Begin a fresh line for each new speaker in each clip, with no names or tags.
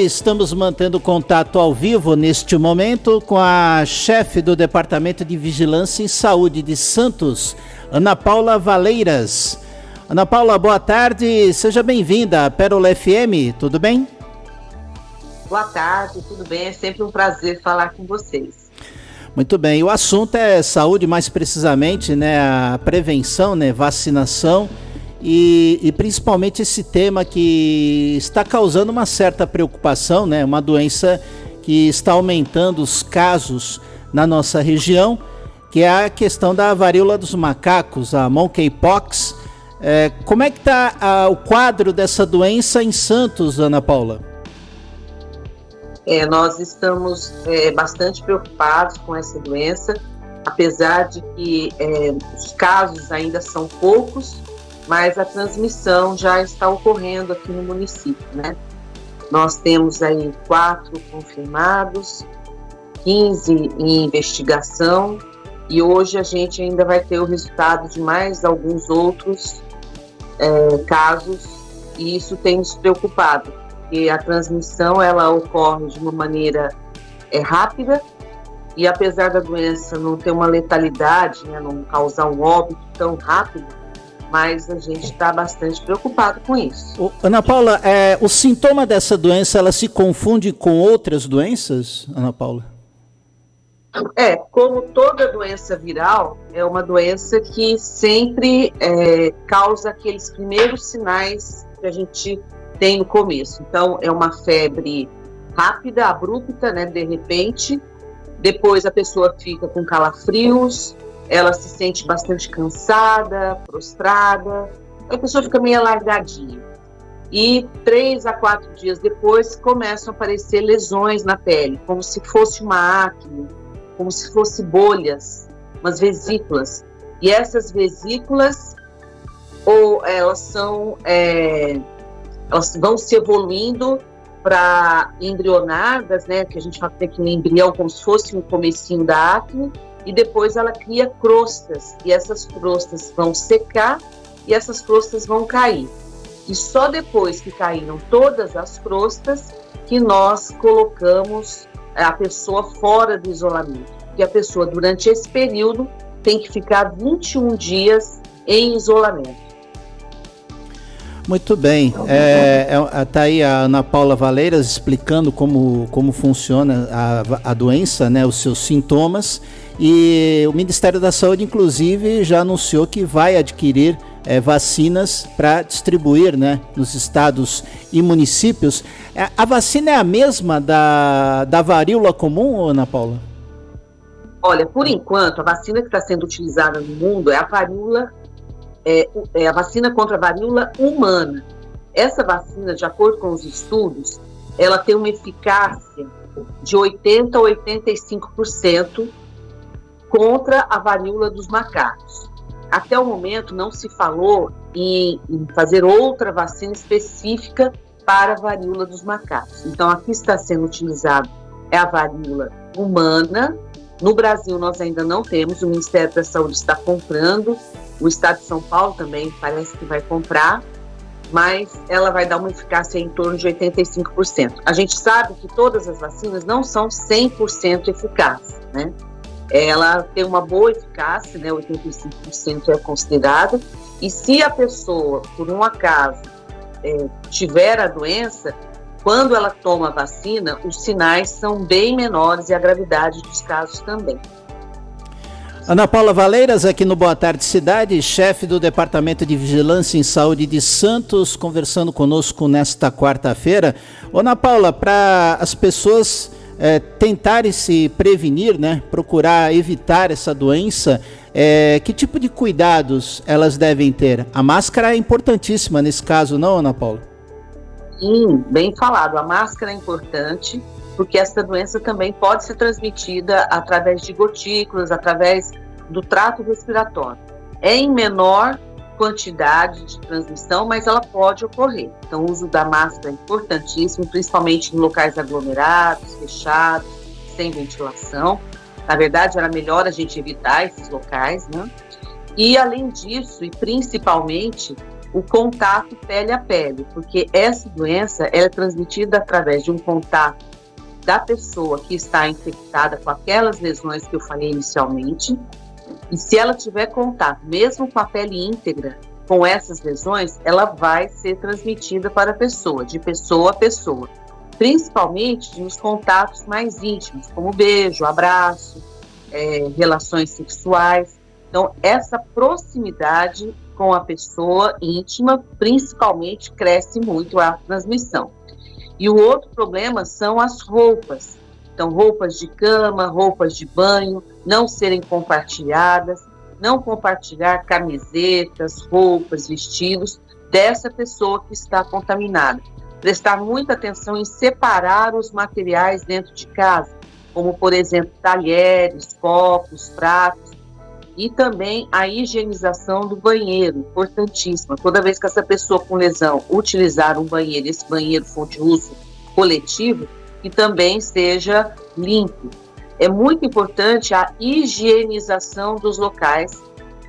Estamos mantendo contato ao vivo neste momento com a chefe do Departamento de Vigilância em Saúde de Santos, Ana Paula Valeiras. Ana Paula, boa tarde, seja bem-vinda à Pérola FM, tudo bem?
Boa tarde, tudo bem? É sempre um prazer falar com vocês.
Muito bem, o assunto é saúde, mais precisamente, né, a prevenção, né, vacinação e, e, principalmente esse tema que está causando uma certa preocupação, né? Uma doença que está aumentando os casos na nossa região, que é a questão da varíola dos macacos, a monkeypox. É, como é que está o quadro dessa doença em Santos, Ana Paula?
É, nós estamos é, bastante preocupados com essa doença, apesar de que é, os casos ainda são poucos, mas a transmissão já está ocorrendo aqui no município, né? Nós temos aí quatro confirmados, 15 em investigação e hoje a gente ainda vai ter o resultado de mais alguns outros é, casos e isso tem nos preocupado, porque a transmissão ela ocorre de uma maneira é, rápida e apesar da doença não ter uma letalidade, né, não causar um óbito tão rápido, mas a gente está bastante preocupado com isso.
Ana Paula, é, o sintoma dessa doença ela se confunde com outras doenças, Ana Paula?
É, como toda doença viral, é uma doença que sempre é, causa aqueles primeiros sinais que a gente tem no começo. Então, é uma febre rápida, abrupta, né, de repente. Depois a pessoa fica com calafrios, ela se sente bastante cansada, prostrada, a pessoa fica meio alargadinha. E três a quatro dias depois começam a aparecer lesões na pele, como se fosse uma acne, como se fosse bolhas, umas vesículas. E essas vesículas, ou elas são, é, elas vão se evoluindo para embrionadas, né, que a gente fala que no embrião como se fosse um comecinho da acne, e depois ela cria crostas e essas crostas vão secar e essas crostas vão cair. E só depois que caíram todas as crostas que nós colocamos a pessoa fora do isolamento. E a pessoa durante esse período tem que ficar 21 dias em isolamento.
Muito bem. É, é, tá aí a Ana Paula Valeiras explicando como, como funciona a, a doença, né, os seus sintomas. E o Ministério da Saúde, inclusive, já anunciou que vai adquirir é, vacinas para distribuir né, nos estados e municípios. É, a vacina é a mesma da, da varíola comum, Ana Paula?
Olha, por enquanto, a vacina que está sendo utilizada no mundo é a varíola, é, é a vacina contra a varíola humana. Essa vacina, de acordo com os estudos, ela tem uma eficácia de 80% a 85% contra a varíola dos macacos. Até o momento não se falou em, em fazer outra vacina específica para a varíola dos macacos. Então, aqui está sendo utilizado é a varíola humana. No Brasil, nós ainda não temos, o Ministério da Saúde está comprando, o Estado de São Paulo também parece que vai comprar, mas ela vai dar uma eficácia em torno de 85%. A gente sabe que todas as vacinas não são 100% eficazes, né? Ela tem uma boa eficácia, né, 85% é considerado, e se a pessoa, por um acaso, é, tiver a doença, quando ela toma a vacina, os sinais são bem menores e a gravidade dos casos também.
Ana Paula Valeiras, aqui no Boa Tarde Cidade, chefe do Departamento de Vigilância em Saúde de Santos, conversando conosco nesta quarta-feira. Ana Paula, para as pessoas é, tentarem se prevenir, né, procurar evitar essa doença, é, que tipo de cuidados elas devem ter? A máscara é importantíssima nesse caso, não, Ana Paula?
Sim, bem falado. A máscara é importante porque essa doença também pode ser transmitida através de gotículas, através do trato respiratório. É em menor quantidade de transmissão, mas ela pode ocorrer. Então, o uso da máscara é importantíssimo, principalmente em locais aglomerados, fechados, sem ventilação. Na verdade, era melhor a gente evitar esses locais, né? E além disso, e principalmente, o contato pele a pele, porque essa doença é transmitida através de um contato da pessoa que está infectada com aquelas lesões que eu falei inicialmente, e se ela tiver contato, mesmo com a pele íntegra, com essas lesões, ela vai ser transmitida para a pessoa, de pessoa a pessoa, principalmente nos contatos mais íntimos, como beijo, abraço, é, relações sexuais. Então, essa proximidade com a pessoa íntima, principalmente, cresce muito a transmissão. E o outro problema são as roupas. Então, roupas de cama, roupas de banho, não serem compartilhadas, não compartilhar camisetas, roupas, vestidos dessa pessoa que está contaminada. Prestar muita atenção em separar os materiais dentro de casa, como, por exemplo, talheres, copos, pratos, e também a higienização do banheiro, importantíssima. Toda vez que essa pessoa com lesão utilizar um banheiro, esse banheiro for de uso coletivo, que também seja limpo. É muito importante a higienização dos locais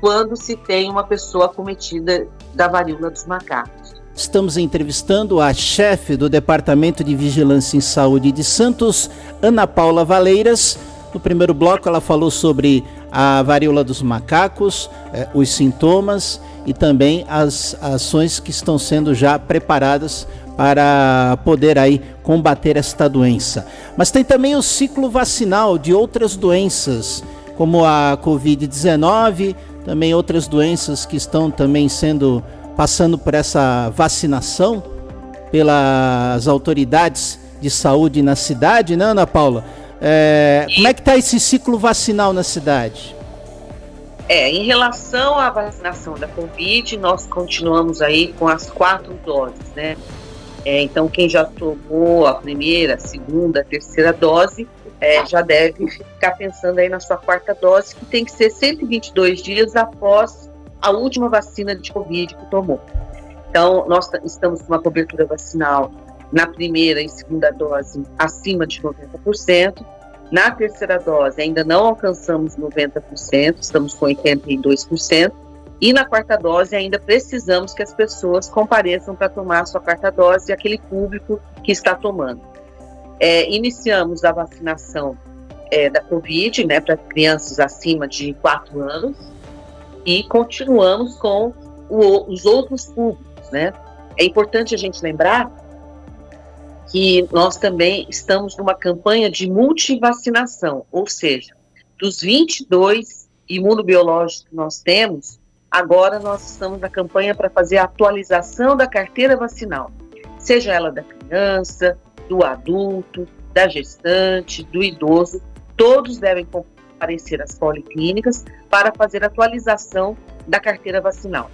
quando se tem uma pessoa acometida da varíola dos macacos.
Estamos entrevistando a chefe do Departamento de Vigilância em Saúde de Santos, Ana Paula Valeiras. No primeiro bloco, ela falou sobre a varíola dos macacos, eh, os sintomas e também as ações que estão sendo já preparadas para poder aí combater esta doença. Mas tem também o ciclo vacinal de outras doenças, como a COVID-19, também outras doenças que estão também sendo passando por essa vacinação pelas autoridades de saúde na cidade, né, Ana Paula? É, como é que está esse ciclo vacinal na cidade?
É, em relação à vacinação da Covid, nós continuamos aí com as quatro doses, né? É, então, quem já tomou a primeira, segunda, terceira dose, é, já deve ficar pensando aí na sua quarta dose, que tem que ser 122 dias após a última vacina de Covid que tomou. Então, nós estamos com uma cobertura vacinal na primeira e segunda dose acima de 90%. Na terceira dose ainda não alcançamos 90%, estamos com 82%. E na quarta dose ainda precisamos que as pessoas compareçam para tomar a sua quarta dose, aquele público que está tomando. É, iniciamos a vacinação é, da Covid, né, para crianças acima de 4 anos, e continuamos com o, os outros públicos, né. É importante a gente lembrar que nós também estamos numa campanha de multivacinação, ou seja, dos 22 imunobiológicos que nós temos, agora nós estamos na campanha para fazer a atualização da carteira vacinal, seja ela da criança, do adulto, da gestante, do idoso, todos devem comparecer às policlínicas para fazer a atualização da carteira vacinal.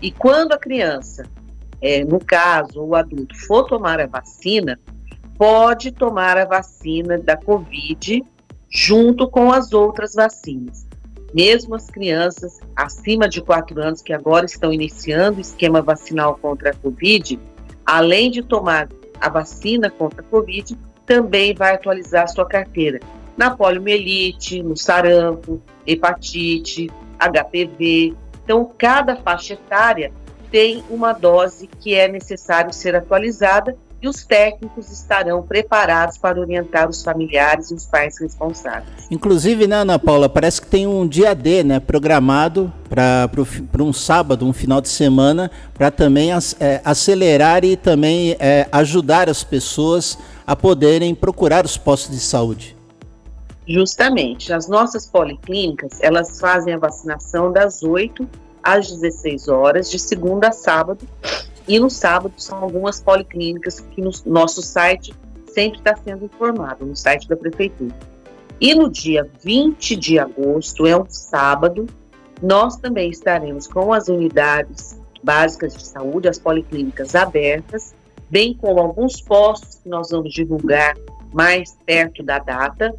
E quando a criança é, no caso, o adulto for tomar a vacina, pode tomar a vacina da Covid junto com as outras vacinas. Mesmo as crianças acima de 4 anos que agora estão iniciando o esquema vacinal contra a Covid, além de tomar a vacina contra a Covid, também vai atualizar sua carteira na poliomielite, no sarampo, hepatite, HPV. Então, cada faixa etária tem uma dose que é necessário ser atualizada e os técnicos estarão preparados para orientar os familiares e os pais responsáveis.
Inclusive, né, Ana Paula, parece que tem um dia D, né, programado para um sábado, um final de semana, para também é, acelerar e também é, ajudar as pessoas a poderem procurar os postos de saúde.
Justamente, as nossas policlínicas, elas fazem a vacinação das 8 às 16 horas, de segunda a sábado. E no sábado são algumas policlínicas que no nosso site sempre está sendo informado, no site da prefeitura. E no dia 20 de agosto, é um sábado, nós também estaremos com as unidades básicas de saúde, as policlínicas abertas, bem como alguns postos que nós vamos divulgar mais perto da data,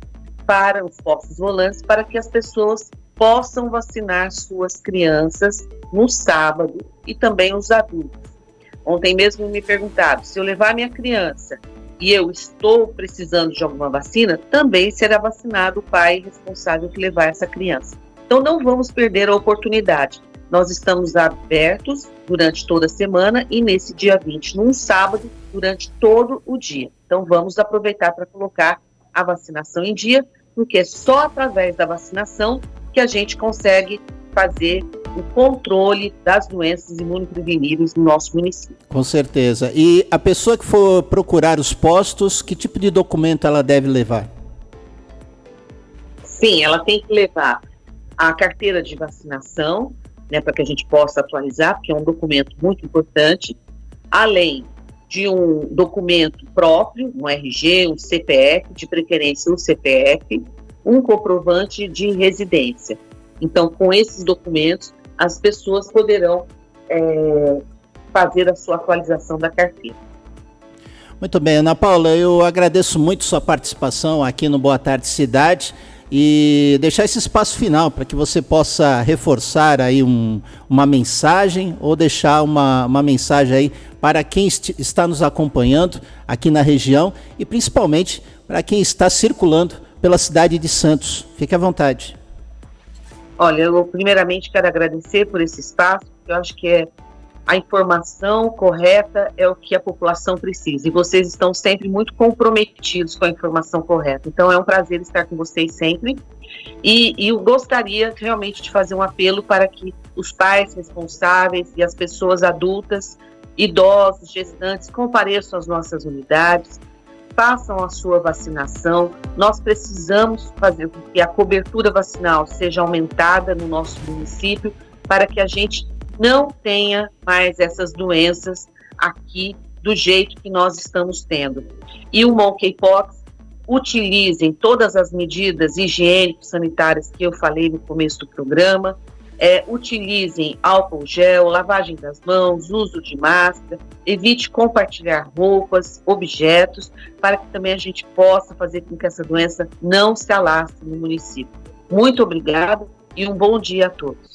para os postos volantes, para que as pessoas possam vacinar suas crianças no sábado e também os adultos. Ontem mesmo me perguntaram se eu levar minha criança e eu estou precisando de alguma vacina, também será vacinado o pai responsável que levar essa criança. Então não vamos perder a oportunidade. nós estamos abertos durante toda a semana e nesse dia 20, num sábado, durante todo o dia. Então vamos aproveitar para colocar a vacinação em dia, porque é só através da vacinação que a gente consegue fazer o controle das doenças imunopreveníveis no nosso município.
Com certeza. E a pessoa que for procurar os postos, que tipo de documento ela deve levar?
Sim, ela tem que levar a carteira de vacinação, né, para que a gente possa atualizar, porque é um documento muito importante, além de um documento próprio, um RG, um CPF, de preferência um CPF, um comprovante de residência. Então, com esses documentos, as pessoas poderão é, fazer a sua atualização da carteira.
Muito bem, Ana Paula, eu agradeço muito sua participação aqui no Boa Tarde Cidade e deixar esse espaço final para que você possa reforçar aí um, uma mensagem ou deixar uma, uma mensagem aí para quem está nos acompanhando aqui na região e principalmente para quem está circulando pela cidade de Santos. Fique à vontade.
Olha, eu primeiramente quero agradecer por esse espaço, eu acho que é a informação correta é o que a população precisa. E vocês estão sempre muito comprometidos com a informação correta. Então é um prazer estar com vocês sempre. E, e eu gostaria realmente de fazer um apelo para que os pais responsáveis e as pessoas adultas, idosos, gestantes, compareçam às nossas unidades, façam a sua vacinação. Nós precisamos fazer com que a cobertura vacinal seja aumentada no nosso município para que a gente não tenha mais essas doenças aqui do jeito que nós estamos tendo. E o monkeypox, utilizem todas as medidas higiênicas sanitárias que eu falei no começo do programa, é, utilizem álcool gel, lavagem das mãos, uso de máscara, evite compartilhar roupas, objetos, para que também a gente possa fazer com que essa doença não se alastre no município. Muito obrigado e um bom dia a todos.